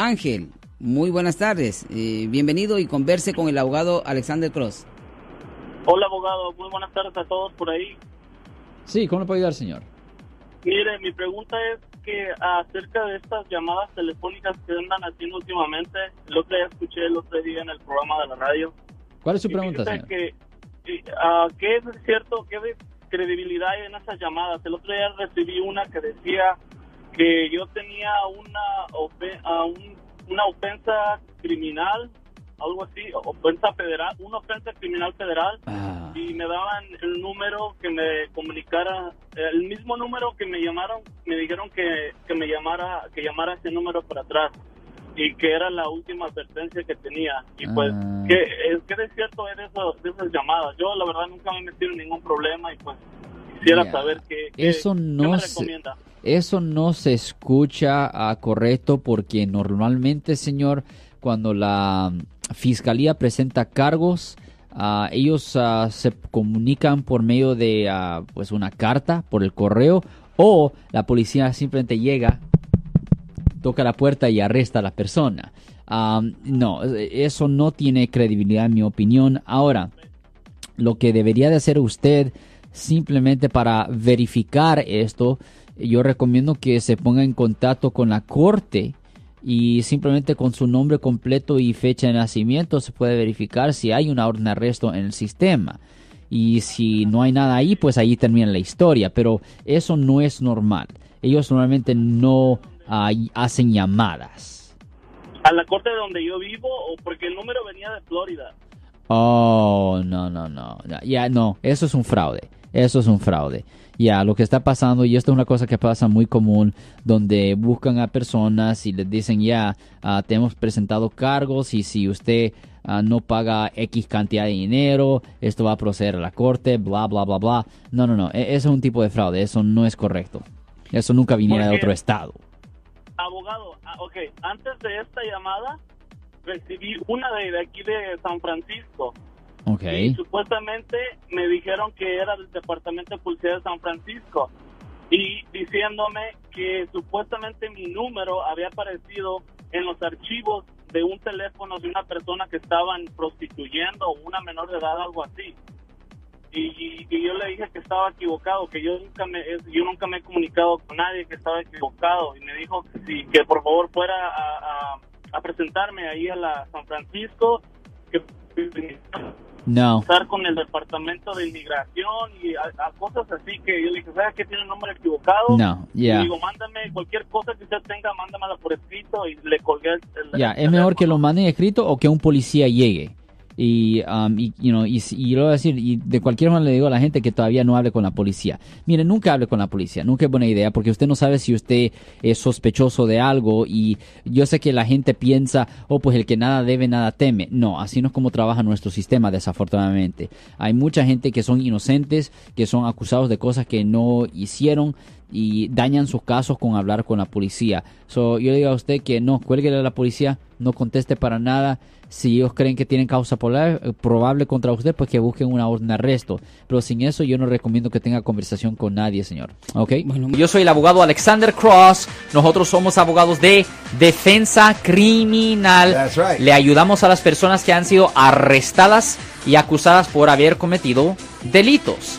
Ángel, muy buenas tardes. Eh, bienvenido y converse con el abogado Alexander Cross. Hola, abogado. Muy buenas tardes a todos por ahí. Sí, ¿cómo le puedo ayudar, señor? Mire, mi pregunta es que acerca de estas llamadas telefónicas que andan haciendo últimamente, lo que escuché el otro día en el programa de la radio. ¿Cuál es su pregunta, señor? Que, ah, ¿Qué es cierto? ¿Qué de credibilidad hay en esas llamadas? El otro día recibí una que decía que yo tenía una, ofe- ah, un- una ofensa criminal, algo así, ofensa federal, una ofensa criminal federal Ah, y me daban el número que me comunicara, el mismo número que me llamaron, me dijeron que, que me llamara, que llamara ese número para atrás y que era la última advertencia que tenía. Y pues, Ah. ¿qué, es, ¿qué de cierto es eso- de esas llamadas? Yo la verdad nunca me he metido en ningún problema y pues quisiera Ya. saber qué, qué- Eso qué no me se- recomienda. Eso no se escucha ah, correcto porque normalmente, señor, cuando la mm, fiscalía presenta cargos, ah, ellos ah, se comunican por medio de pues una carta por el correo o la policía simplemente llega, toca la puerta y arresta a la persona. No, eso no tiene credibilidad en mi opinión. Ahora, lo que debería de hacer usted simplemente para verificar esto, yo recomiendo que se ponga en contacto con la corte y simplemente con su nombre completo y fecha de nacimiento se puede verificar si hay una orden de arresto en el sistema. Y si no hay nada ahí, pues ahí termina la historia. Pero eso no es normal. Ellos normalmente no ah, hacen llamadas. ¿A la corte donde yo vivo o porque el número venía de Florida? Oh, no, no, no. Ya, ya, no, eso es un fraude. Eso es un fraude. Ya, lo que está pasando, y esto es una cosa que pasa muy común, donde buscan a personas y les dicen, ya, ah, te hemos presentado cargos y si usted ah, no paga X cantidad de dinero, esto va a proceder a la corte, bla, bla, bla, bla. No, no, no, e- eso es un tipo de fraude, eso no es correcto. Eso nunca viniera de otro estado. Abogado, ah, ok, antes de esta llamada recibí una de, de aquí de San Francisco. Ok. Y supuestamente me dijeron que era del Departamento de Policía de San Francisco. Y diciéndome que supuestamente mi número había aparecido en los archivos de un teléfono de una persona que estaban prostituyendo, una menor de edad, algo así. Y, y yo le dije que estaba equivocado, que yo nunca me yo nunca me he comunicado con nadie que estaba equivocado. Y me dijo que, sí, que por favor fuera a, a- a presentarme ahí a la San Francisco, que No. estar con el departamento de inmigración y a, a cosas así que yo le dije, ¿sabes que tiene un nombre equivocado? No, ya. digo, mándame cualquier cosa que usted tenga, mándamela por escrito y le colgué el, el- Ya, el es mejor que lo manden escrito o que un policía llegue. Y, um, y, you know, y, y lo voy a decir, y de cualquier manera le digo a la gente que todavía no hable con la policía. Mire, nunca hable con la policía, nunca es buena idea, porque usted no sabe si usted es sospechoso de algo y yo sé que la gente piensa, oh, pues el que nada debe, nada teme. No, así no es como trabaja nuestro sistema, desafortunadamente. Hay mucha gente que son inocentes, que son acusados de cosas que no hicieron y dañan sus casos con hablar con la policía. So, yo digo a usted que no, cuélguele a la policía, no conteste para nada. Si ellos creen que tienen causa eh, probable contra usted, pues que busquen una orden de arresto. Pero sin eso yo no recomiendo que tenga conversación con nadie, señor. ¿Ok? yo soy el abogado Alexander Cross. Nosotros somos abogados de defensa criminal. That's right. Le ayudamos a las personas que han sido arrestadas y acusadas por haber cometido delitos.